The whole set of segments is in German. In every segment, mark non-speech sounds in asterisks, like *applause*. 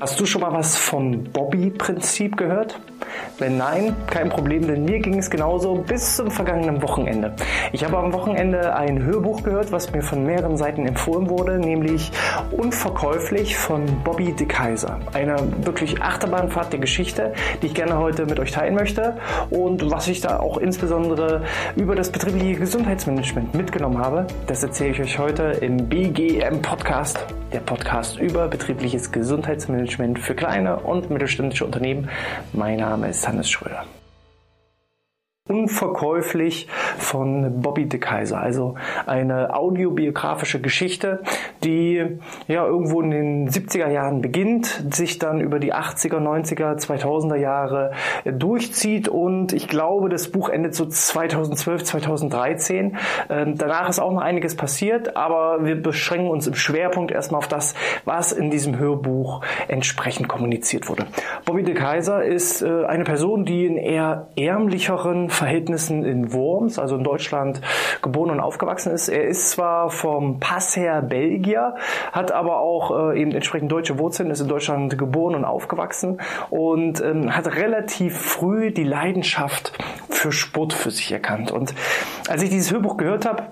Hast du schon mal was vom Bobby-Prinzip gehört? Wenn nein, kein Problem, denn mir ging es genauso bis zum vergangenen Wochenende. Ich habe am Wochenende ein Hörbuch gehört, was mir von mehreren Seiten empfohlen wurde, nämlich Unverkäuflich von Bobby de Kaiser. Eine wirklich Achterbahnfahrt der Geschichte, die ich gerne heute mit euch teilen möchte und was ich da auch insbesondere über das betriebliche Gesundheitsmanagement mitgenommen habe, das erzähle ich euch heute im BGM Podcast, der Podcast über betriebliches Gesundheitsmanagement für kleine und mittelständische Unternehmen. Mein Name ist Hannes Schröder unverkäuflich von Bobby de Kaiser. Also eine audiobiografische Geschichte, die ja irgendwo in den 70er Jahren beginnt, sich dann über die 80er, 90er, 2000er Jahre durchzieht und ich glaube, das Buch endet so 2012, 2013. Ähm, danach ist auch noch einiges passiert, aber wir beschränken uns im Schwerpunkt erstmal auf das, was in diesem Hörbuch entsprechend kommuniziert wurde. Bobby de Kaiser ist äh, eine Person, die in eher ärmlicheren Verhältnissen in Worms, also in Deutschland, geboren und aufgewachsen ist. Er ist zwar vom Pass her Belgier, hat aber auch äh, eben entsprechend deutsche Wurzeln, ist in Deutschland geboren und aufgewachsen und ähm, hat relativ früh die Leidenschaft für Sport für sich erkannt. Und als ich dieses Hörbuch gehört habe,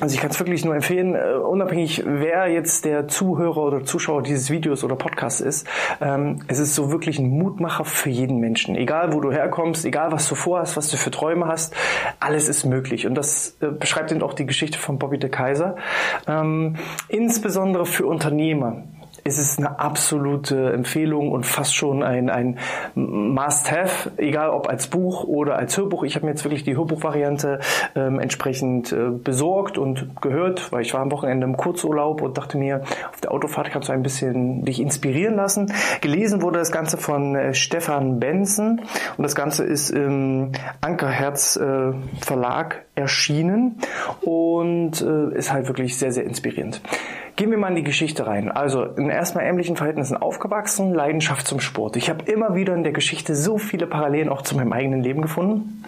also ich kann es wirklich nur empfehlen, uh, unabhängig wer jetzt der Zuhörer oder Zuschauer dieses Videos oder Podcasts ist, ähm, es ist so wirklich ein Mutmacher für jeden Menschen. Egal wo du herkommst, egal was du vorhast, was du für Träume hast, alles ist möglich. Und das äh, beschreibt eben auch die Geschichte von Bobby de Kaiser. Ähm, insbesondere für Unternehmer ist es eine absolute Empfehlung und fast schon ein, ein Must-Have, egal ob als Buch oder als Hörbuch. Ich habe mir jetzt wirklich die Hörbuchvariante ähm, entsprechend äh, besorgt und gehört, weil ich war am Wochenende im Kurzurlaub und dachte mir, auf der Autofahrt kannst du ein bisschen dich inspirieren lassen. Gelesen wurde das Ganze von äh, Stefan Benson und das Ganze ist im Ankerherz äh, Verlag erschienen und äh, ist halt wirklich sehr, sehr inspirierend. Gehen wir mal in die Geschichte rein. Also in erstmal ärmlichen Verhältnissen aufgewachsen, Leidenschaft zum Sport. Ich habe immer wieder in der Geschichte so viele Parallelen auch zu meinem eigenen Leben gefunden.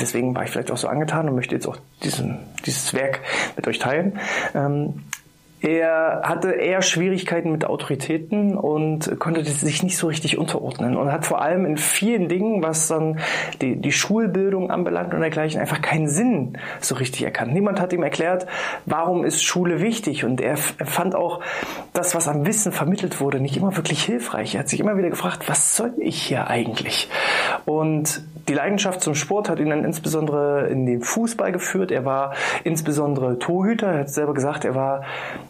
Deswegen war ich vielleicht auch so angetan und möchte jetzt auch diesen, dieses Werk mit euch teilen. Ähm, er hatte eher Schwierigkeiten mit Autoritäten und konnte sich nicht so richtig unterordnen und hat vor allem in vielen Dingen, was dann die, die Schulbildung anbelangt und dergleichen, einfach keinen Sinn so richtig erkannt. Niemand hat ihm erklärt, warum ist Schule wichtig und er fand auch das, was am Wissen vermittelt wurde, nicht immer wirklich hilfreich. Er hat sich immer wieder gefragt, was soll ich hier eigentlich? Und die Leidenschaft zum Sport hat ihn dann insbesondere in den Fußball geführt. Er war insbesondere Torhüter. Er hat selber gesagt, er war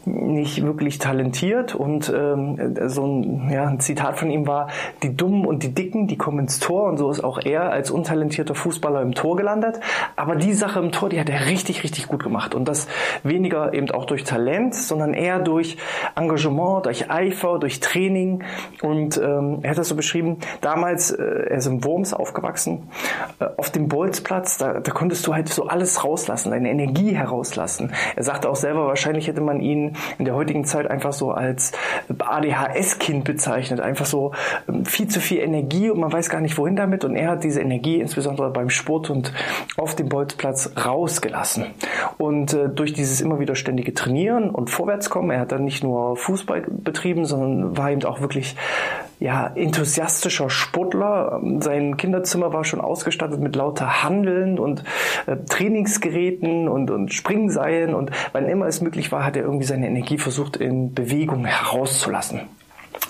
nicht wirklich talentiert und ähm, so ein, ja, ein Zitat von ihm war, die Dummen und die Dicken, die kommen ins Tor und so ist auch er als untalentierter Fußballer im Tor gelandet. Aber die Sache im Tor, die hat er richtig, richtig gut gemacht und das weniger eben auch durch Talent, sondern eher durch Engagement, durch Eifer, durch Training und ähm, er hat das so beschrieben, damals, äh, er ist im Worms aufgewachsen, äh, auf dem Bolzplatz, da, da konntest du halt so alles rauslassen, deine Energie herauslassen. Er sagte auch selber, wahrscheinlich hätte man ihn in der heutigen Zeit einfach so als ADHS-Kind bezeichnet. Einfach so ähm, viel zu viel Energie und man weiß gar nicht wohin damit. Und er hat diese Energie insbesondere beim Sport und auf dem Bolzplatz rausgelassen. Und äh, durch dieses immer wieder ständige Trainieren und Vorwärtskommen, er hat dann nicht nur Fußball betrieben, sondern war eben auch wirklich ja, enthusiastischer Sportler. Sein Kinderzimmer war schon ausgestattet mit lauter Handeln und äh, Trainingsgeräten und, und Springseilen und wann immer es möglich war, hat er irgendwie seine Energie versucht in Bewegung herauszulassen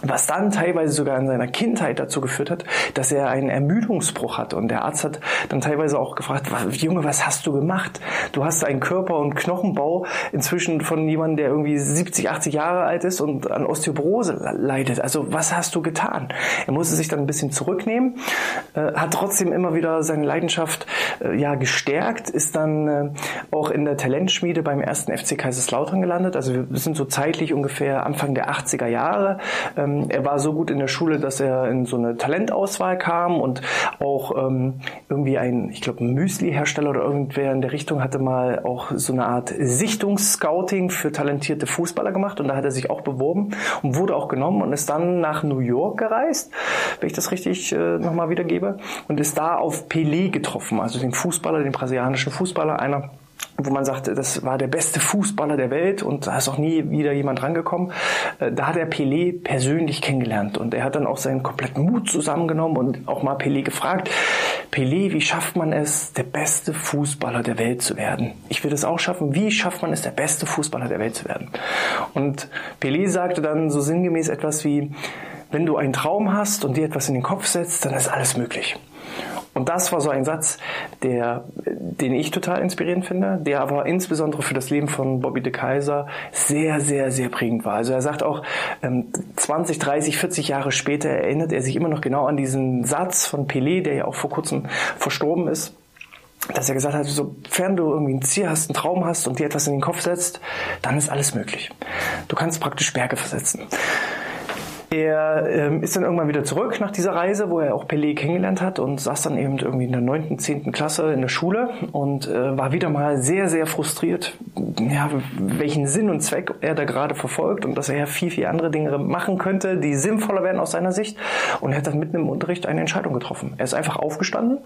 was dann teilweise sogar in seiner Kindheit dazu geführt hat, dass er einen Ermüdungsbruch hatte. Und der Arzt hat dann teilweise auch gefragt, Junge, was hast du gemacht? Du hast einen Körper- und Knochenbau inzwischen von jemandem, der irgendwie 70, 80 Jahre alt ist und an Osteoporose leidet. Also was hast du getan? Er musste sich dann ein bisschen zurücknehmen, äh, hat trotzdem immer wieder seine Leidenschaft äh, ja gestärkt, ist dann äh, auch in der Talentschmiede beim ersten FC Kaiserslautern gelandet. Also wir sind so zeitlich ungefähr Anfang der 80er Jahre. Ähm, er war so gut in der Schule, dass er in so eine Talentauswahl kam und auch ähm, irgendwie ein, ich glaube, Müsli-Hersteller oder irgendwer in der Richtung hatte mal auch so eine Art Sichtungsscouting für talentierte Fußballer gemacht und da hat er sich auch beworben und wurde auch genommen und ist dann nach New York gereist, wenn ich das richtig äh, nochmal wiedergebe, und ist da auf Pelé getroffen, also den Fußballer, den brasilianischen Fußballer, einer wo man sagt, das war der beste Fußballer der Welt und da ist auch nie wieder jemand rangekommen. Äh, da hat er Pelé persönlich kennengelernt und er hat dann auch seinen kompletten Mut zusammengenommen und auch mal Pelé gefragt, Pelé, wie schafft man es, der beste Fußballer der Welt zu werden? Ich will das auch schaffen. Wie schafft man es, der beste Fußballer der Welt zu werden? Und Pelé sagte dann so sinngemäß etwas wie, wenn du einen Traum hast und dir etwas in den Kopf setzt, dann ist alles möglich. Und das war so ein Satz, der, den ich total inspirierend finde, der aber insbesondere für das Leben von Bobby de Kaiser sehr, sehr, sehr prägend war. Also er sagt auch, 20, 30, 40 Jahre später erinnert er sich immer noch genau an diesen Satz von Pelé, der ja auch vor kurzem verstorben ist dass er gesagt hat, sofern du irgendwie ein Ziel hast, einen Traum hast und dir etwas in den Kopf setzt, dann ist alles möglich. Du kannst praktisch Berge versetzen. Er ähm, ist dann irgendwann wieder zurück nach dieser Reise, wo er auch Pelé kennengelernt hat und saß dann eben irgendwie in der neunten, zehnten Klasse in der Schule und äh, war wieder mal sehr, sehr frustriert, ja, welchen Sinn und Zweck er da gerade verfolgt und dass er ja viel, viel andere Dinge machen könnte, die sinnvoller wären aus seiner Sicht. Und er hat dann mitten im Unterricht eine Entscheidung getroffen. Er ist einfach aufgestanden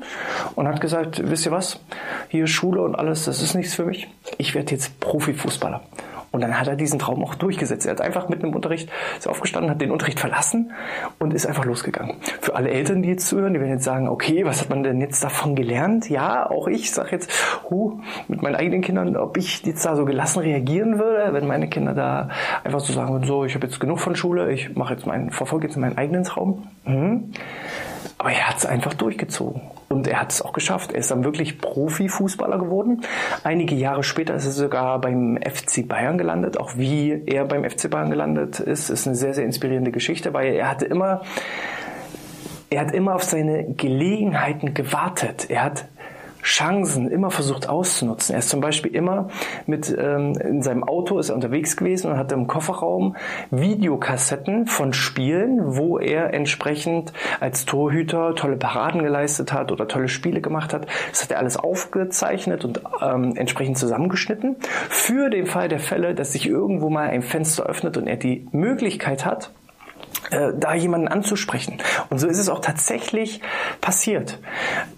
und hat gesagt, wisst ihr was, hier Schule und alles, das ist nichts für mich. Ich werde jetzt Profifußballer. Und dann hat er diesen Traum auch durchgesetzt. Er hat einfach mitten im Unterricht ist aufgestanden, hat den Unterricht verlassen und ist einfach losgegangen. Für alle Eltern, die jetzt zuhören, die werden jetzt sagen, okay, was hat man denn jetzt davon gelernt? Ja, auch ich sage jetzt, huh, mit meinen eigenen Kindern, ob ich jetzt da so gelassen reagieren würde, wenn meine Kinder da einfach so sagen würden, so, ich habe jetzt genug von Schule, ich mache jetzt meinen, verfolge jetzt meinen eigenen Traum. Mhm. Aber er hat es einfach durchgezogen. Und er hat es auch geschafft. Er ist dann wirklich Profifußballer geworden. Einige Jahre später ist er sogar beim FC Bayern gelandet. Auch wie er beim FC Bayern gelandet ist, ist eine sehr, sehr inspirierende Geschichte, weil er hatte immer, er hat immer auf seine Gelegenheiten gewartet. Er hat Chancen immer versucht auszunutzen. Er ist zum Beispiel immer mit ähm, in seinem Auto ist er unterwegs gewesen und hatte im Kofferraum Videokassetten von Spielen, wo er entsprechend als Torhüter tolle Paraden geleistet hat oder tolle Spiele gemacht hat. Das hat er alles aufgezeichnet und ähm, entsprechend zusammengeschnitten. Für den Fall der Fälle, dass sich irgendwo mal ein Fenster öffnet und er die Möglichkeit hat, da jemanden anzusprechen. Und so ist es auch tatsächlich passiert.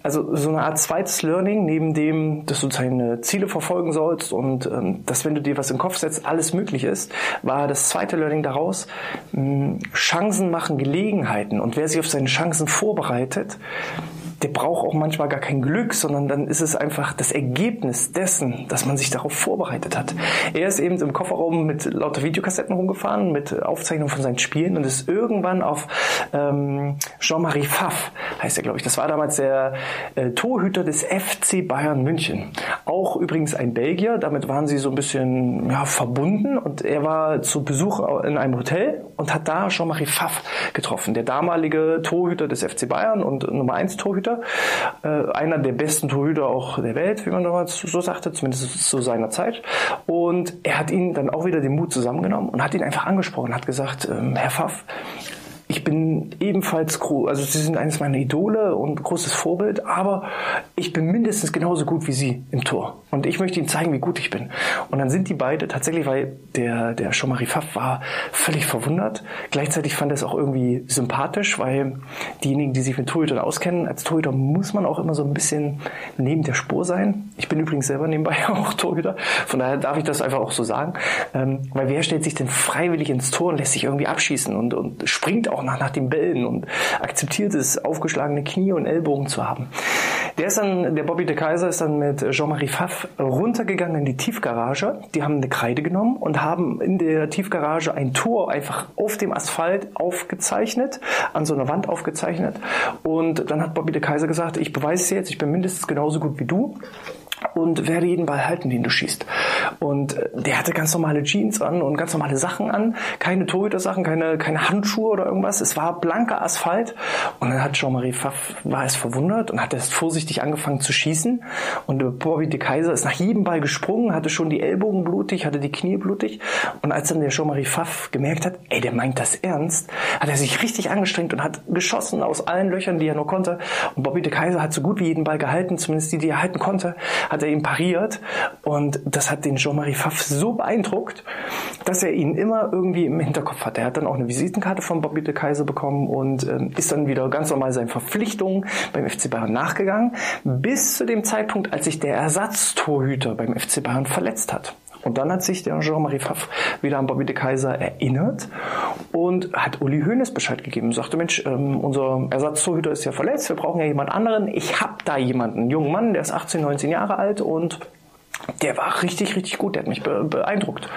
Also so eine Art zweites Learning, neben dem, dass du deine Ziele verfolgen sollst und ähm, dass wenn du dir was in den Kopf setzt, alles möglich ist, war das zweite Learning daraus, Chancen machen Gelegenheiten. Und wer sich auf seine Chancen vorbereitet, der braucht auch manchmal gar kein Glück, sondern dann ist es einfach das Ergebnis dessen, dass man sich darauf vorbereitet hat. Er ist eben im Kofferraum mit lauter Videokassetten rumgefahren, mit Aufzeichnungen von seinen Spielen und ist irgendwann auf ähm, Jean-Marie Pfaff, heißt er, glaube ich. Das war damals der äh, Torhüter des FC Bayern München. Auch übrigens ein Belgier, damit waren sie so ein bisschen ja, verbunden und er war zu Besuch in einem Hotel und hat da Jean-Marie Pfaff getroffen, der damalige Torhüter des FC Bayern und Nummer 1 Torhüter Torhüter. Äh, einer der besten Torhüter auch der Welt, wie man damals so sagte, zumindest zu seiner Zeit. Und er hat ihn dann auch wieder den Mut zusammengenommen und hat ihn einfach angesprochen, hat gesagt, ähm, Herr Pfaff, ich bin ebenfalls, also Sie sind eines meiner Idole und großes Vorbild, aber ich bin mindestens genauso gut wie Sie im Tor. Und ich möchte Ihnen zeigen, wie gut ich bin. Und dann sind die beide tatsächlich, weil der, der Jean-Marie Pfaff war völlig verwundert. Gleichzeitig fand er es auch irgendwie sympathisch, weil diejenigen, die sich mit Torhütern auskennen, als Torhüter muss man auch immer so ein bisschen neben der Spur sein. Ich bin übrigens selber nebenbei *laughs* auch Torhüter. Von daher darf ich das einfach auch so sagen. Ähm, weil wer stellt sich denn freiwillig ins Tor und lässt sich irgendwie abschießen und, und springt auch auch nach, nach dem Bällen und akzeptiert es, aufgeschlagene Knie und Ellbogen zu haben. Der ist dann, der Bobby de Kaiser ist dann mit Jean-Marie Pfaff runtergegangen in die Tiefgarage. Die haben eine Kreide genommen und haben in der Tiefgarage ein Tor einfach auf dem Asphalt aufgezeichnet, an so einer Wand aufgezeichnet. Und dann hat Bobby de Kaiser gesagt, ich beweise es jetzt, ich bin mindestens genauso gut wie du und werde jeden Ball halten, den du schießt. Und äh, der hatte ganz normale Jeans an und ganz normale Sachen an, keine Torhüter-Sachen, keine, keine Handschuhe oder irgendwas. Es war blanker Asphalt. Und dann hat Jean-Marie Pfaff, war es verwundert und hat erst vorsichtig angefangen zu schießen. Und Bobby de Kaiser ist nach jedem Ball gesprungen, hatte schon die Ellbogen blutig, hatte die Knie blutig. Und als dann der Jean-Marie Pfaff gemerkt hat, ey, der meint das ernst, hat er sich richtig angestrengt und hat geschossen aus allen Löchern, die er nur konnte. Und Bobby de Kaiser hat so gut wie jeden Ball gehalten, zumindest die, die er halten konnte, hat er ihm pariert. Und das hat den Jean-Marie Pfaff so beeindruckt, dass er ihn immer irgendwie im Hinterkopf hat. Er hat dann auch eine Visitenkarte von Bobby de Kaiser bekommen und ähm, ist dann wieder ganz normal seinen Verpflichtungen beim FC Bayern nachgegangen, bis zu dem Zeitpunkt, als sich der Ersatztorhüter beim FC Bayern verletzt hat. Und dann hat sich der Jean-Marie Pfaff wieder an Bobby de Kaiser erinnert und hat Uli Hoeneß Bescheid gegeben. Sagte, Mensch, ähm, unser Ersatztorhüter ist ja verletzt, wir brauchen ja jemand anderen. Ich habe da jemanden, einen jungen Mann, der ist 18, 19 Jahre alt und der war richtig, richtig gut, der hat mich beeindruckt.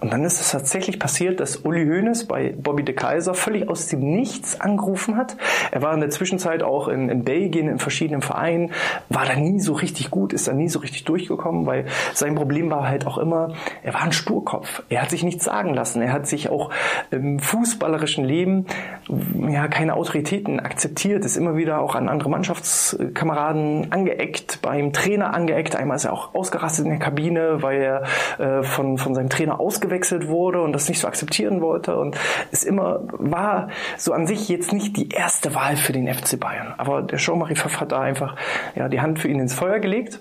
Und dann ist es tatsächlich passiert, dass Uli Hoeneß bei Bobby de Kaiser völlig aus dem Nichts angerufen hat. Er war in der Zwischenzeit auch in, in Belgien in verschiedenen Vereinen, war da nie so richtig gut, ist da nie so richtig durchgekommen, weil sein Problem war halt auch immer, er war ein Sturkopf. Er hat sich nichts sagen lassen. Er hat sich auch im fußballerischen Leben ja keine Autoritäten akzeptiert, ist immer wieder auch an andere Mannschaftskameraden angeeckt, beim Trainer angeeckt. Einmal ist er auch ausgerastet in der Kabine, weil er äh, von, von seinem Trainer ausgewechselt wurde und das nicht so akzeptieren wollte und es immer war so an sich jetzt nicht die erste Wahl für den FC Bayern. Aber der Jean-Marie Pfaff hat da einfach ja, die Hand für ihn ins Feuer gelegt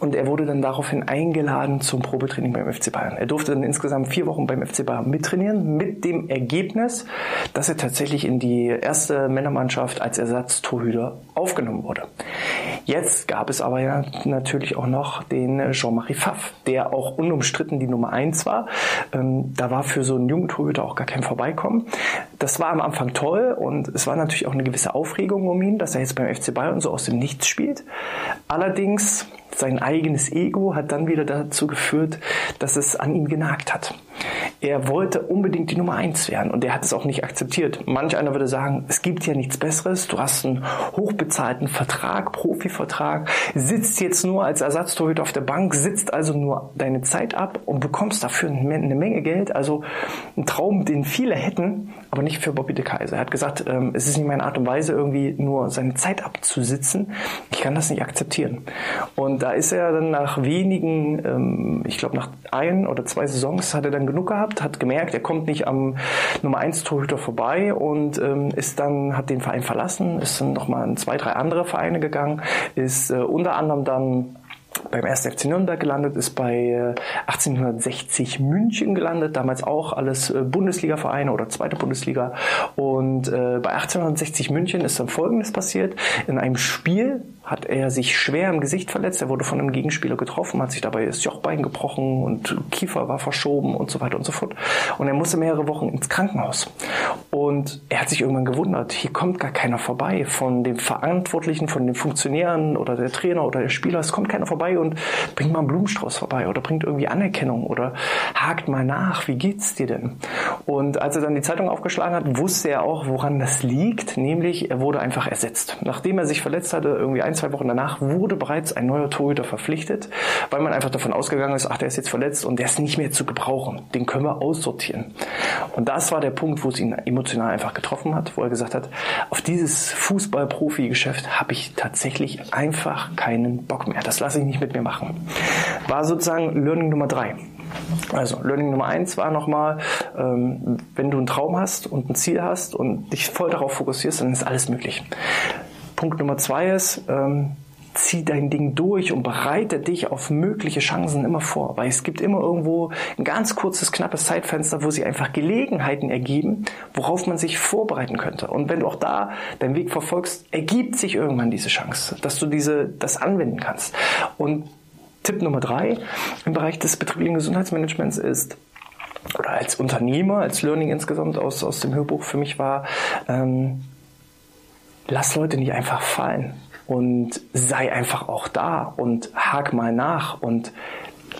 und er wurde dann daraufhin eingeladen zum Probetraining beim FC Bayern. Er durfte dann insgesamt vier Wochen beim FC Bayern mittrainieren, mit dem Ergebnis, dass er tatsächlich in die erste Männermannschaft als Ersatztorhüter aufgenommen wurde. Jetzt gab es aber ja natürlich auch noch den Jean-Marie Pfaff, der auch unumstritten die Nummer eins war. Ähm, da war für so einen jungen Torhüter auch gar kein Vorbeikommen. Das war am Anfang toll und es war natürlich auch eine gewisse Aufregung um ihn, dass er jetzt beim FC Bayern so aus dem Nichts spielt. Allerdings sein eigenes Ego hat dann wieder dazu geführt, dass es an ihm genagt hat. Er wollte unbedingt die Nummer eins werden und er hat es auch nicht akzeptiert. Manch einer würde sagen, es gibt ja nichts Besseres. Du hast einen hochbezahlten Vertrag, Profivertrag, sitzt jetzt nur als Ersatztorhüter auf der Bank, sitzt also nur deine Zeit ab und bekommst dafür eine Menge Geld. Also ein Traum, den viele hätten, aber nicht für Bobby de Kaiser. Er hat gesagt, ähm, es ist nicht meine Art und Weise, irgendwie nur seine Zeit abzusitzen. Ich kann das nicht akzeptieren. Und da ist er dann nach wenigen, ähm, ich glaube nach ein oder zwei Saisons hat er dann genug gehabt, hat gemerkt, er kommt nicht am Nummer 1 Torhüter vorbei und ähm, ist dann, hat den Verein verlassen, ist dann nochmal in zwei, drei andere Vereine gegangen, ist äh, unter anderem dann beim 1. FC Nürnberg gelandet, ist bei 1860 äh, München gelandet, damals auch alles äh, Bundesliga-Vereine oder zweite Bundesliga. Und äh, bei 1860 München ist dann Folgendes passiert. In einem Spiel hat er sich schwer im Gesicht verletzt. Er wurde von einem Gegenspieler getroffen, hat sich dabei das Jochbein gebrochen und Kiefer war verschoben und so weiter und so fort. Und er musste mehrere Wochen ins Krankenhaus. Und er hat sich irgendwann gewundert, hier kommt gar keiner vorbei von den Verantwortlichen, von den Funktionären oder der Trainer oder der Spieler. Es kommt keiner vorbei und bringt mal einen Blumenstrauß vorbei oder bringt irgendwie Anerkennung oder hakt mal nach, wie geht's dir denn? Und als er dann die Zeitung aufgeschlagen hat, wusste er auch, woran das liegt, nämlich er wurde einfach ersetzt. Nachdem er sich verletzt hatte, irgendwie ein, zwei Wochen danach, wurde bereits ein neuer Torhüter verpflichtet, weil man einfach davon ausgegangen ist, ach, der ist jetzt verletzt und der ist nicht mehr zu gebrauchen. Den können wir aussortieren. Und das war der Punkt, wo es ihn emotional einfach getroffen hat, wo er gesagt hat, auf dieses Fußball-Profi-Geschäft habe ich tatsächlich einfach keinen Bock mehr. Das lasse ich nicht mit mir machen. War sozusagen Learning Nummer drei. Also Learning Nummer eins war nochmal, ähm, wenn du einen Traum hast und ein Ziel hast und dich voll darauf fokussierst, dann ist alles möglich. Punkt Nummer zwei ist, ähm, zieh dein Ding durch und bereite dich auf mögliche Chancen immer vor, weil es gibt immer irgendwo ein ganz kurzes, knappes Zeitfenster, wo sich einfach Gelegenheiten ergeben, worauf man sich vorbereiten könnte. Und wenn du auch da deinen Weg verfolgst, ergibt sich irgendwann diese Chance, dass du diese, das anwenden kannst. Und Tipp Nummer drei im Bereich des betrieblichen Gesundheitsmanagements ist, oder als Unternehmer, als Learning insgesamt aus, aus dem Hörbuch für mich war, ähm, lass Leute nicht einfach fallen und sei einfach auch da und hak mal nach und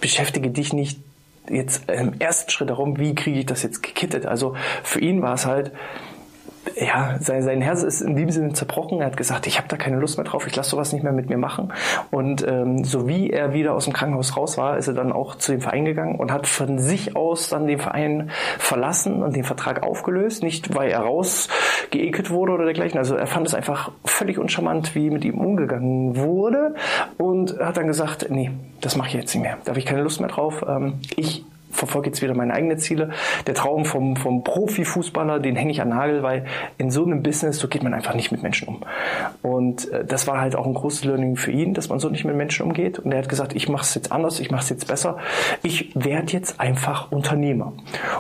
beschäftige dich nicht jetzt im ersten Schritt darum, wie kriege ich das jetzt gekittet. Also für ihn war es halt, ja, sein, sein Herz ist in dem Sinne zerbrochen. Er hat gesagt, ich habe da keine Lust mehr drauf, ich lasse sowas nicht mehr mit mir machen. Und ähm, so wie er wieder aus dem Krankenhaus raus war, ist er dann auch zu dem Verein gegangen und hat von sich aus dann den Verein verlassen und den Vertrag aufgelöst. Nicht, weil er rausgeekelt wurde oder dergleichen. Also er fand es einfach völlig uncharmant, wie mit ihm umgegangen wurde und hat dann gesagt, nee, das mache ich jetzt nicht mehr. Da habe ich keine Lust mehr drauf. Ähm, ich verfolge jetzt wieder meine eigenen Ziele. Der Traum vom, vom Profifußballer, den hänge ich an Nagel, weil in so einem Business, so geht man einfach nicht mit Menschen um. Und äh, das war halt auch ein großes Learning für ihn, dass man so nicht mit Menschen umgeht. Und er hat gesagt, ich mache es jetzt anders, ich mache es jetzt besser. Ich werde jetzt einfach Unternehmer.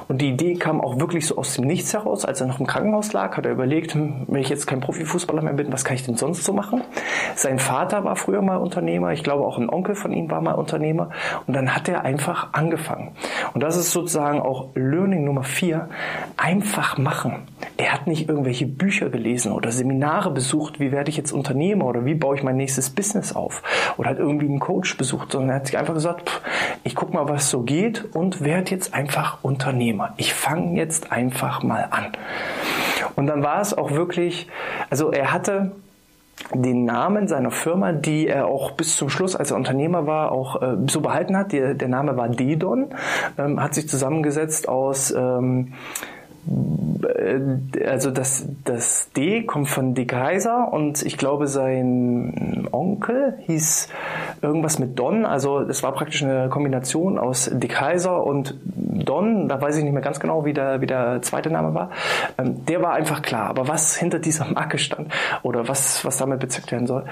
Und die Idee kam auch wirklich so aus dem Nichts heraus. Als er noch im Krankenhaus lag, hat er überlegt, hm, wenn ich jetzt kein Profifußballer mehr bin, was kann ich denn sonst so machen? Sein Vater war früher mal Unternehmer. Ich glaube, auch ein Onkel von ihm war mal Unternehmer. Und dann hat er einfach angefangen. Und das ist sozusagen auch Learning Nummer vier. Einfach machen. Er hat nicht irgendwelche Bücher gelesen oder Seminare besucht, wie werde ich jetzt Unternehmer oder wie baue ich mein nächstes Business auf oder hat irgendwie einen Coach besucht, sondern er hat sich einfach gesagt, pff, ich guck mal, was so geht und werde jetzt einfach Unternehmer. Ich fange jetzt einfach mal an. Und dann war es auch wirklich, also er hatte den Namen seiner Firma, die er auch bis zum Schluss, als er Unternehmer war, auch äh, so behalten hat. Der, der Name war Dedon, ähm, hat sich zusammengesetzt aus ähm, äh, also das, das D kommt von De Kaiser und ich glaube sein Onkel hieß irgendwas mit Don, also es war praktisch eine Kombination aus De Kaiser und Don, da weiß ich nicht mehr ganz genau, wie der, wie der zweite Name war. Ähm, der war einfach klar, aber was hinter dieser Marke stand oder was, was damit bezirkt werden soll,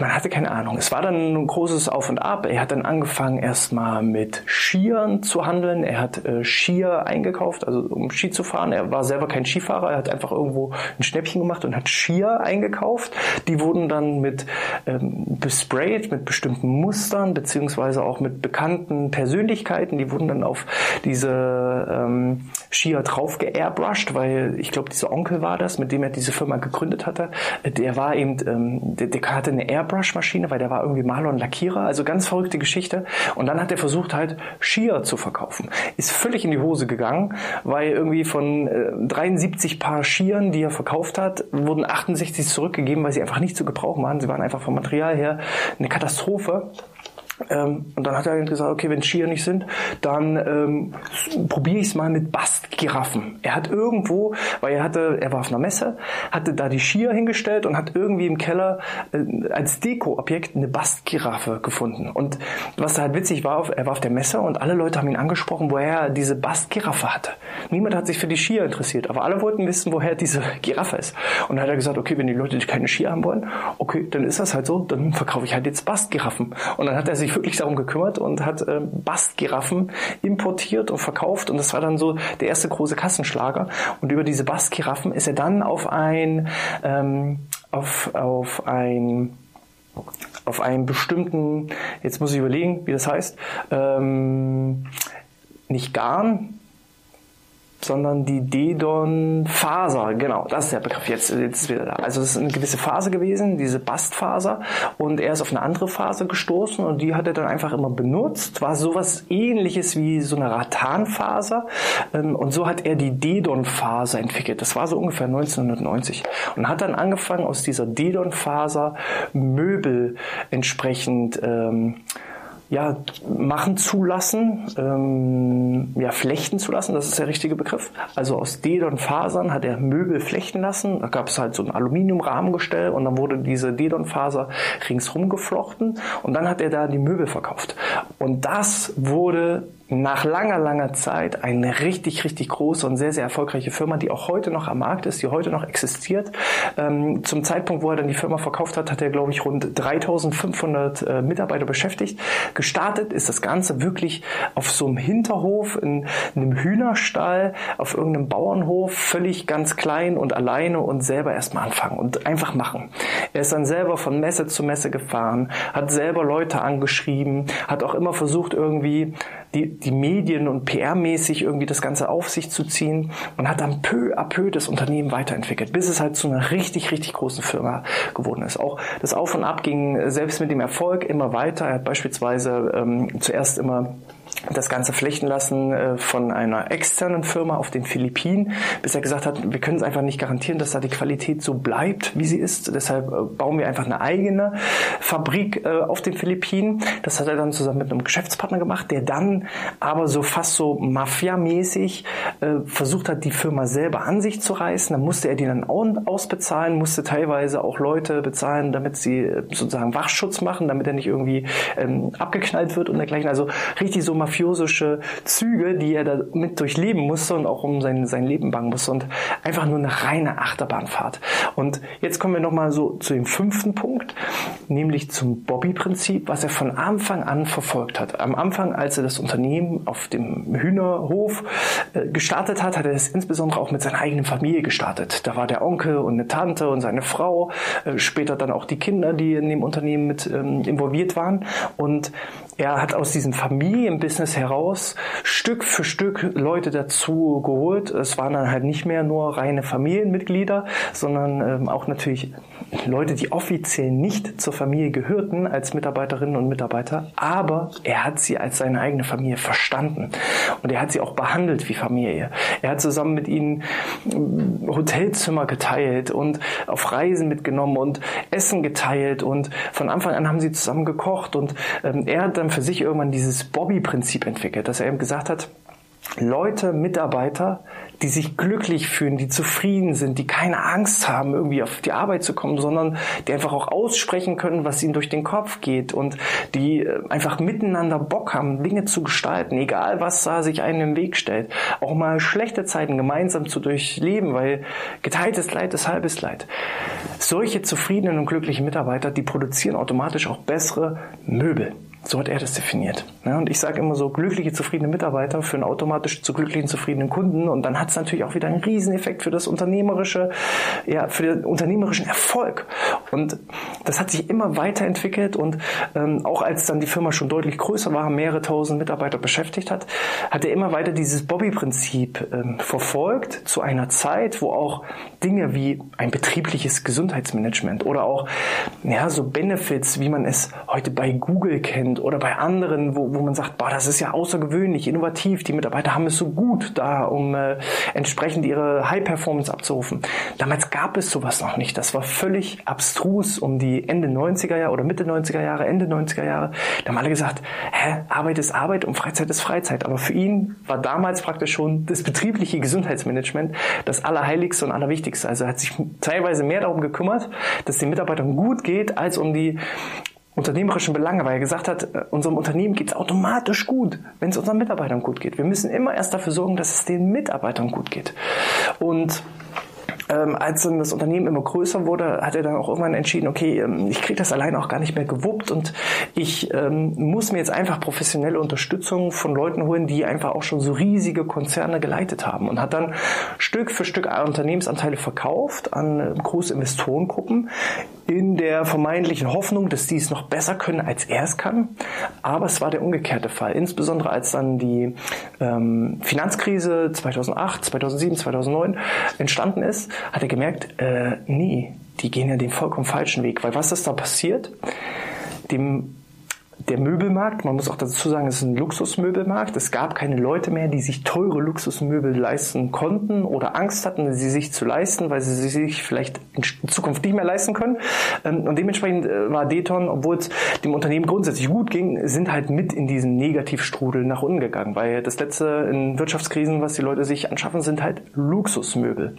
man hatte keine Ahnung. Es war dann ein großes Auf und Ab. Er hat dann angefangen erstmal mit Skiern zu handeln. Er hat äh, Skier eingekauft, also um Ski zu fahren. Er war selber kein Skifahrer. Er hat einfach irgendwo ein Schnäppchen gemacht und hat Skier eingekauft. Die wurden dann mit ähm, besprayt, mit bestimmten Mustern, beziehungsweise auch mit bekannten Persönlichkeiten. Die wurden dann auf diese ähm, Skier drauf geairbrushed, weil ich glaube, dieser Onkel war das, mit dem er diese Firma gegründet hatte. Der war eben, ähm, der, der hatte eine Airbrush Airbrush-Maschine, weil der war irgendwie Maler und Lackierer, also ganz verrückte Geschichte. Und dann hat er versucht halt Skier zu verkaufen. Ist völlig in die Hose gegangen, weil irgendwie von äh, 73 Paar Skiern, die er verkauft hat, wurden 68 zurückgegeben, weil sie einfach nicht zu gebrauchen waren. Sie waren einfach vom Material her eine Katastrophe. Ähm, und dann hat er gesagt, okay, wenn Skier nicht sind, dann ähm, probiere ich es mal mit Bastgiraffen. Er hat irgendwo, weil er hatte, er war auf einer Messe, hatte da die Skier hingestellt und hat irgendwie im Keller äh, als Dekoobjekt eine Bastgiraffe gefunden. Und was halt witzig war, er war auf der Messe und alle Leute haben ihn angesprochen, woher er diese Bastgiraffe hatte. Niemand hat sich für die Skier interessiert, aber alle wollten wissen, woher diese Giraffe ist. Und dann hat er gesagt, okay, wenn die Leute keine Skier haben wollen, okay, dann ist das halt so, dann verkaufe ich halt jetzt Bastgiraffen. Und dann hat er sich sich wirklich darum gekümmert und hat äh, Bastgiraffen importiert und verkauft. Und das war dann so der erste große Kassenschlager. Und über diese Bastgiraffen ist er dann auf ein ähm, auf, auf ein auf einen bestimmten, jetzt muss ich überlegen, wie das heißt, ähm, nicht Garn, sondern die Dedon-Faser, genau, das ist der Begriff, jetzt, jetzt ist wieder da. Also es ist eine gewisse Phase gewesen, diese Bastfaser, und er ist auf eine andere Phase gestoßen und die hat er dann einfach immer benutzt, war sowas ähnliches wie so eine Rattanfaser ähm, und so hat er die Dedon-Faser entwickelt. Das war so ungefähr 1990 und hat dann angefangen aus dieser Dedon-Faser Möbel entsprechend ähm, ja, machen zulassen, ähm, ja, flechten zulassen, das ist der richtige Begriff. Also aus Dedon-Fasern hat er Möbel flechten lassen. Da gab es halt so ein Aluminiumrahmengestell und dann wurde diese Dedon-Faser ringsrum geflochten und dann hat er da die Möbel verkauft. Und das wurde nach langer, langer Zeit eine richtig, richtig große und sehr, sehr erfolgreiche Firma, die auch heute noch am Markt ist, die heute noch existiert. Ähm, zum Zeitpunkt, wo er dann die Firma verkauft hat, hat er, glaube ich, rund 3500 äh, Mitarbeiter beschäftigt. Gestartet ist das Ganze wirklich auf so einem Hinterhof, in, in einem Hühnerstall, auf irgendeinem Bauernhof, völlig ganz klein und alleine und selber erstmal anfangen und einfach machen. Er ist dann selber von Messe zu Messe gefahren, hat selber Leute angeschrieben, hat auch immer versucht, irgendwie die, die Medien und PR-mäßig irgendwie das Ganze auf sich zu ziehen und hat dann peu à peu das Unternehmen weiterentwickelt, bis es halt zu einer richtig, richtig großen Firma geworden ist. Auch das Auf und Ab ging selbst mit dem Erfolg immer weiter. Er hat beispielsweise ähm, zuerst immer das Ganze flechten lassen äh, von einer externen Firma auf den Philippinen, bis er gesagt hat, wir können es einfach nicht garantieren, dass da die Qualität so bleibt, wie sie ist. Deshalb äh, bauen wir einfach eine eigene Fabrik äh, auf den Philippinen. Das hat er dann zusammen mit einem Geschäftspartner gemacht, der dann aber so fast so Mafia-mäßig versucht hat, die Firma selber an sich zu reißen. Dann musste er die dann ausbezahlen, musste teilweise auch Leute bezahlen, damit sie sozusagen Wachschutz machen, damit er nicht irgendwie ähm, abgeknallt wird und dergleichen. Also richtig so Mafia mafiosische Züge, die er da mit durchleben musste und auch um sein, sein Leben bangen musste und einfach nur eine reine Achterbahnfahrt. Und jetzt kommen wir nochmal so zu dem fünften Punkt, nämlich zum Bobby-Prinzip, was er von Anfang an verfolgt hat. Am Anfang, als er das Unternehmen auf dem Hühnerhof äh, gestartet hat, hat er es insbesondere auch mit seiner eigenen Familie gestartet. Da war der Onkel und eine Tante und seine Frau, äh, später dann auch die Kinder, die in dem Unternehmen mit ähm, involviert waren. Und er hat aus diesem Familienbusiness heraus Stück für Stück Leute dazu geholt. Es waren dann halt nicht mehr nur reine Familienmitglieder, sondern ähm, auch natürlich Leute, die offiziell nicht zur Familie gehörten als Mitarbeiterinnen und Mitarbeiter, aber er hat sie als seine eigene Familie verstanden und er hat sie auch behandelt wie Familie. Er hat zusammen mit ihnen ähm, Hotelzimmer geteilt und auf Reisen mitgenommen und Essen geteilt und von Anfang an haben sie zusammen gekocht und ähm, er hat dann für sich irgendwann dieses Bobby-Prinzip entwickelt, dass er eben gesagt hat, Leute, Mitarbeiter, die sich glücklich fühlen, die zufrieden sind, die keine Angst haben, irgendwie auf die Arbeit zu kommen, sondern die einfach auch aussprechen können, was ihnen durch den Kopf geht und die äh, einfach miteinander Bock haben, Dinge zu gestalten, egal was da sich einem im Weg stellt. Auch mal schlechte Zeiten gemeinsam zu durchleben, weil geteiltes Leid ist halbes Leid. Solche zufriedenen und glücklichen Mitarbeiter, die produzieren automatisch auch bessere Möbel. So hat er das definiert. Ja, und ich sage immer so, glückliche, zufriedene Mitarbeiter führen automatisch zu glücklichen, zufriedenen Kunden. Und dann hat es natürlich auch wieder einen Rieseneffekt für das unternehmerische, ja, für den unternehmerischen Erfolg. Und das hat sich immer weiterentwickelt. Und ähm, auch als dann die Firma schon deutlich größer war, mehrere tausend Mitarbeiter beschäftigt hat, hat er immer weiter dieses Bobby-Prinzip ähm, verfolgt zu einer Zeit, wo auch Dinge wie ein betriebliches Gesundheitsmanagement oder auch ja, so Benefits, wie man es heute bei Google kennt, oder bei anderen, wo, wo man sagt, boah, das ist ja außergewöhnlich, innovativ, die Mitarbeiter haben es so gut da, um äh, entsprechend ihre High-Performance abzurufen. Damals gab es sowas noch nicht. Das war völlig abstrus um die Ende 90er Jahre oder Mitte 90er Jahre, Ende 90er Jahre. Da haben alle gesagt, hä, Arbeit ist Arbeit und Freizeit ist Freizeit. Aber für ihn war damals praktisch schon das betriebliche Gesundheitsmanagement das Allerheiligste und Allerwichtigste. Also er hat sich teilweise mehr darum gekümmert, dass den Mitarbeitern gut geht, als um die unternehmerischen Belange, weil er gesagt hat, äh, unserem Unternehmen geht es automatisch gut, wenn es unseren Mitarbeitern gut geht. Wir müssen immer erst dafür sorgen, dass es den Mitarbeitern gut geht. Und ähm, als dann das Unternehmen immer größer wurde, hat er dann auch irgendwann entschieden, okay, ähm, ich kriege das alleine auch gar nicht mehr gewuppt und ich ähm, muss mir jetzt einfach professionelle Unterstützung von Leuten holen, die einfach auch schon so riesige Konzerne geleitet haben und hat dann Stück für Stück Unternehmensanteile verkauft an äh, große Investorengruppen in der vermeintlichen Hoffnung, dass die es noch besser können, als er es kann. Aber es war der umgekehrte Fall. Insbesondere als dann die ähm, Finanzkrise 2008, 2007, 2009 entstanden ist, hat er gemerkt, äh, nee, die gehen ja den vollkommen falschen Weg. Weil was ist da passiert? Dem der Möbelmarkt, man muss auch dazu sagen, es ist ein Luxusmöbelmarkt. Es gab keine Leute mehr, die sich teure Luxusmöbel leisten konnten oder Angst hatten, sie sich zu leisten, weil sie sich vielleicht in Zukunft nicht mehr leisten können. Ähm, und dementsprechend äh, war Deton, obwohl es dem Unternehmen grundsätzlich gut ging, sind halt mit in diesen Negativstrudel nach unten gegangen, weil das letzte in Wirtschaftskrisen, was die Leute sich anschaffen, sind halt Luxusmöbel.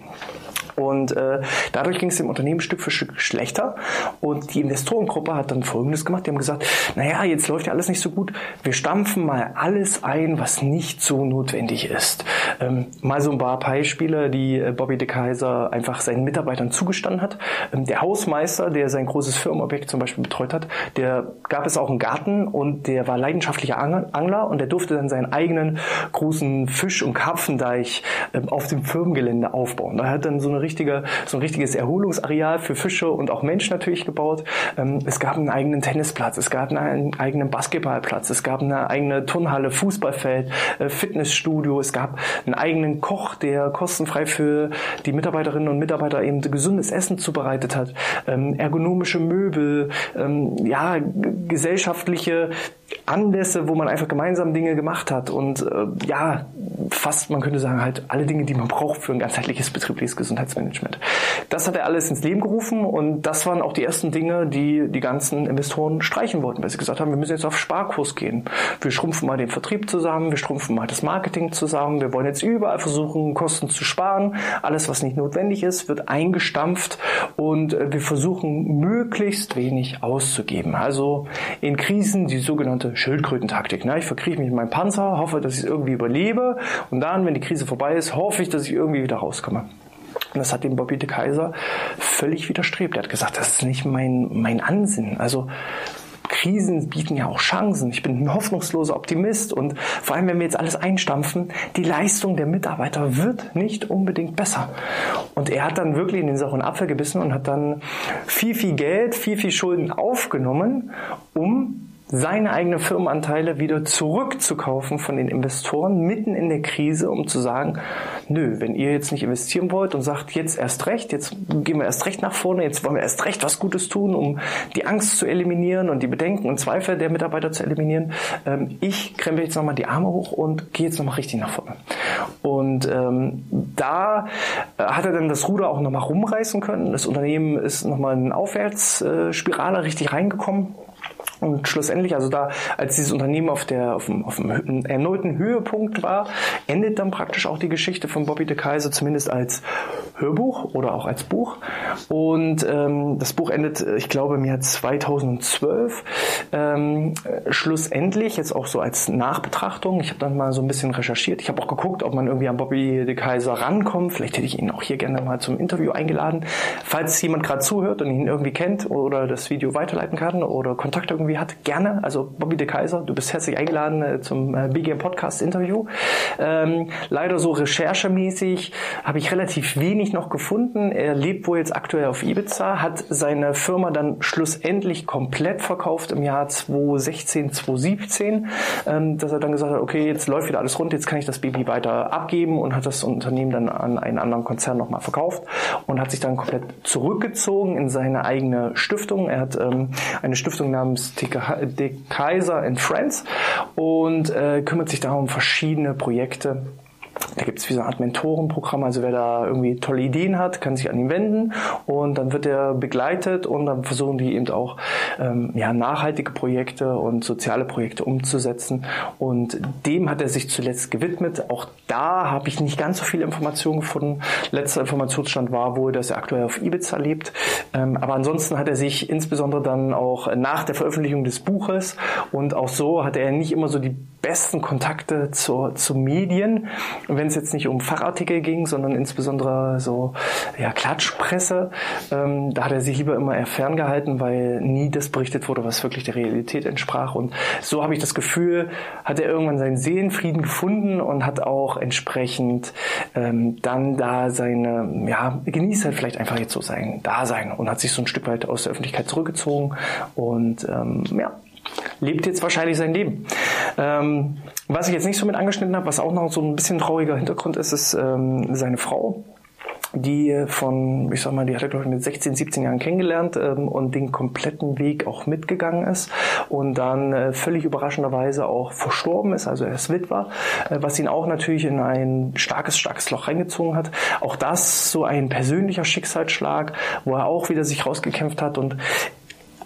Und äh, dadurch ging es dem Unternehmen Stück für Stück schlechter. Und die Investorengruppe hat dann Folgendes gemacht. Die haben gesagt, naja, jetzt läuft ja alles nicht so gut. Wir stampfen mal alles ein, was nicht so notwendig ist. Ähm, mal so ein paar Beispiele, die äh, Bobby de Kaiser einfach seinen Mitarbeitern zugestanden hat. Ähm, der Hausmeister, der sein großes Firmenobjekt zum Beispiel betreut hat, der gab es auch einen Garten und der war leidenschaftlicher Angler und der durfte dann seinen eigenen großen Fisch- und Karpfendeich ähm, auf dem Firmengelände aufbauen. Da hat dann so eine richtige, so ein richtiges Erholungsareal für Fische und auch Menschen natürlich gebaut. Ähm, es gab einen eigenen Tennisplatz, es gab einen eigenen Basketballplatz, es gab eine eigene Turnhalle, Fußballfeld, äh, Fitnessstudio, es gab einen eigenen Koch, der kostenfrei für die Mitarbeiterinnen und Mitarbeiter eben gesundes Essen zubereitet hat, ähm, ergonomische Möbel, ähm, ja, gesellschaftliche Anlässe, wo man einfach gemeinsam Dinge gemacht hat und äh, ja, fast, man könnte sagen, halt alle Dinge, die man braucht für ein ganzheitliches betriebliches Gesundheitsmanagement Nachhaltigkeitsmanagement. Das hat er alles ins Leben gerufen und das waren auch die ersten Dinge, die die ganzen Investoren streichen wollten, weil sie gesagt haben, wir müssen jetzt auf Sparkurs gehen. Wir schrumpfen mal den Vertrieb zusammen, wir schrumpfen mal das Marketing zusammen, wir wollen jetzt überall versuchen, Kosten zu sparen. Alles, was nicht notwendig ist, wird eingestampft und äh, wir versuchen möglichst wenig auszugeben. Also in Krisen die sogenannte Schildkrötentaktik. Ich verkrieche mich in meinen Panzer, hoffe, dass ich es irgendwie überlebe und dann, wenn die Krise vorbei ist, hoffe ich, dass ich irgendwie wieder rauskomme. Und das hat dem Bobby de Kaiser völlig widerstrebt. Er hat gesagt, das ist nicht mein, mein Ansinnen. Also Krisen bieten ja auch Chancen. Ich bin ein hoffnungsloser Optimist und vor allem, wenn wir jetzt alles einstampfen, die Leistung der Mitarbeiter wird nicht unbedingt besser. Und er hat dann wirklich in den sauren Apfel gebissen und hat dann viel, viel Geld, viel, viel Schulden aufgenommen, um seine eigenen Firmenanteile wieder zurückzukaufen von den Investoren mitten in der Krise, um zu sagen, nö, wenn ihr jetzt nicht investieren wollt und sagt, jetzt erst recht, jetzt gehen wir erst recht nach vorne, jetzt wollen wir erst recht was Gutes tun, um die Angst zu eliminieren und die Bedenken und Zweifel der Mitarbeiter zu eliminieren, ähm, ich krempel jetzt nochmal die Arme hoch und gehe jetzt nochmal richtig nach vorne. Und ähm, da äh, hat er dann das Ruder auch nochmal rumreißen können. Das Unternehmen ist nochmal in eine Aufwärtsspirale richtig reingekommen. Und schlussendlich, also da, als dieses Unternehmen auf der auf dem, auf dem erneuten Höhepunkt war, endet dann praktisch auch die Geschichte von Bobby de Kaiser zumindest als Hörbuch oder auch als Buch. Und ähm, das Buch endet, ich glaube, im Jahr 2012. Ähm, schlussendlich, jetzt auch so als Nachbetrachtung, ich habe dann mal so ein bisschen recherchiert. Ich habe auch geguckt, ob man irgendwie an Bobby de Kaiser rankommt. Vielleicht hätte ich ihn auch hier gerne mal zum Interview eingeladen. Falls jemand gerade zuhört und ihn irgendwie kennt oder das Video weiterleiten kann oder Kontakt irgendwie hat, gerne. Also Bobby de Kaiser, du bist herzlich eingeladen äh, zum äh, BGM Podcast Interview. Ähm, leider so recherchemäßig habe ich relativ wenig noch gefunden. Er lebt wohl jetzt aktuell auf Ibiza, hat seine Firma dann schlussendlich komplett verkauft im Jahr 2016, 2017, ähm, dass er dann gesagt hat, okay, jetzt läuft wieder alles rund, jetzt kann ich das Baby weiter abgeben und hat das Unternehmen dann an einen anderen Konzern nochmal verkauft und hat sich dann komplett zurückgezogen in seine eigene Stiftung. Er hat ähm, eine Stiftung namens De Kaiser and Friends und äh, kümmert sich darum verschiedene Projekte da gibt es wie so eine Art Mentorenprogramm, also wer da irgendwie tolle Ideen hat, kann sich an ihn wenden und dann wird er begleitet und dann versuchen die eben auch ähm, ja, nachhaltige Projekte und soziale Projekte umzusetzen und dem hat er sich zuletzt gewidmet. Auch da habe ich nicht ganz so viele Informationen gefunden. Letzter Informationsstand war wohl, dass er aktuell auf Ibiza lebt, ähm, aber ansonsten hat er sich insbesondere dann auch nach der Veröffentlichung des Buches und auch so hat er nicht immer so die besten Kontakte zur, zu Medien wenn es jetzt nicht um Fachartikel ging, sondern insbesondere so ja, Klatschpresse, ähm, da hat er sich lieber immer eher ferngehalten, weil nie das berichtet wurde, was wirklich der Realität entsprach. Und so habe ich das Gefühl, hat er irgendwann seinen Seelenfrieden gefunden und hat auch entsprechend ähm, dann da seine, ja, genießt halt vielleicht einfach jetzt so sein Dasein und hat sich so ein Stück weit aus der Öffentlichkeit zurückgezogen. Und ähm, ja, lebt jetzt wahrscheinlich sein Leben. Ähm, was ich jetzt nicht so mit angeschnitten habe, was auch noch so ein bisschen trauriger Hintergrund ist, ist ähm, seine Frau die von, ich sag mal, die hat er glaube ich mit 16, 17 Jahren kennengelernt ähm, und den kompletten Weg auch mitgegangen ist und dann äh, völlig überraschenderweise auch verstorben ist, also er ist Witwer, äh, was ihn auch natürlich in ein starkes, starkes Loch reingezogen hat. Auch das so ein persönlicher Schicksalsschlag, wo er auch wieder sich rausgekämpft hat und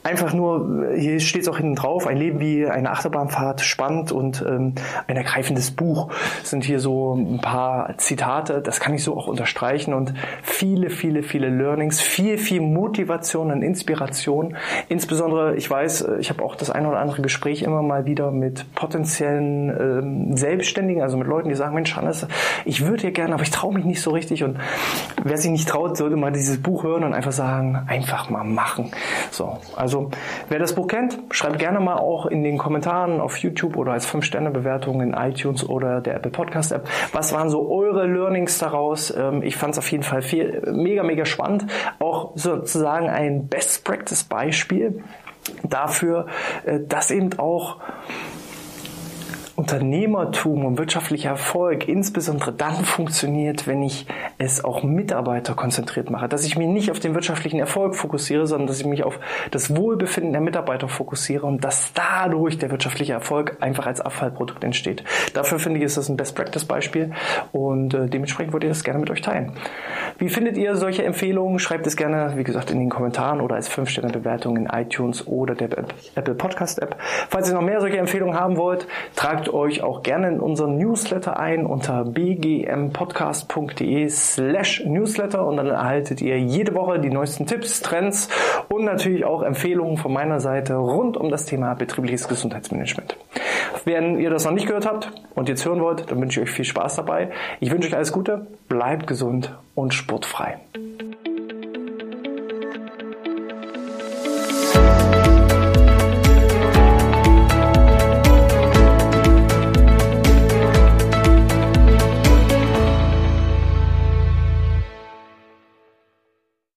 einfach nur, hier steht es auch hinten drauf, ein Leben wie eine Achterbahnfahrt, spannend und ähm, ein ergreifendes Buch. Sind hier so ein paar Zitate, das kann ich so auch unterstreichen und viele, viele, viele Learnings, viel, viel Motivation und Inspiration. Insbesondere, ich weiß, ich habe auch das eine oder andere Gespräch immer mal wieder mit potenziellen ähm, Selbstständigen, also mit Leuten, die sagen, Mensch, Hannes, ich würde ja gerne, aber ich traue mich nicht so richtig und wer sich nicht traut, sollte mal dieses Buch hören und einfach sagen, einfach mal machen. So, also also wer das Buch kennt, schreibt gerne mal auch in den Kommentaren auf YouTube oder als 5-Sterne-Bewertung in iTunes oder der Apple Podcast App. Was waren so eure Learnings daraus? Ähm, ich fand es auf jeden Fall viel, mega, mega spannend. Auch sozusagen ein Best Practice Beispiel dafür, äh, dass eben auch Unternehmertum und wirtschaftlicher Erfolg insbesondere dann funktioniert, wenn ich es auch Mitarbeiter konzentriert mache. Dass ich mich nicht auf den wirtschaftlichen Erfolg fokussiere, sondern dass ich mich auf das Wohlbefinden der Mitarbeiter fokussiere und dass dadurch der wirtschaftliche Erfolg einfach als Abfallprodukt entsteht. Dafür finde ich, ist das ein Best-Practice-Beispiel und äh, dementsprechend würde ich das gerne mit euch teilen. Wie findet ihr solche Empfehlungen? Schreibt es gerne, wie gesagt, in den Kommentaren oder als 5-Sterne-Bewertung in iTunes oder der Apple Podcast App. Falls ihr noch mehr solche Empfehlungen haben wollt, tragt euch auch gerne in unseren Newsletter ein unter bgmpodcast.de slash newsletter und dann erhaltet ihr jede Woche die neuesten Tipps, Trends und natürlich auch Empfehlungen von meiner Seite rund um das Thema betriebliches Gesundheitsmanagement. Wenn ihr das noch nicht gehört habt und jetzt hören wollt, dann wünsche ich euch viel Spaß dabei. Ich wünsche euch alles Gute, bleibt gesund und sportfrei.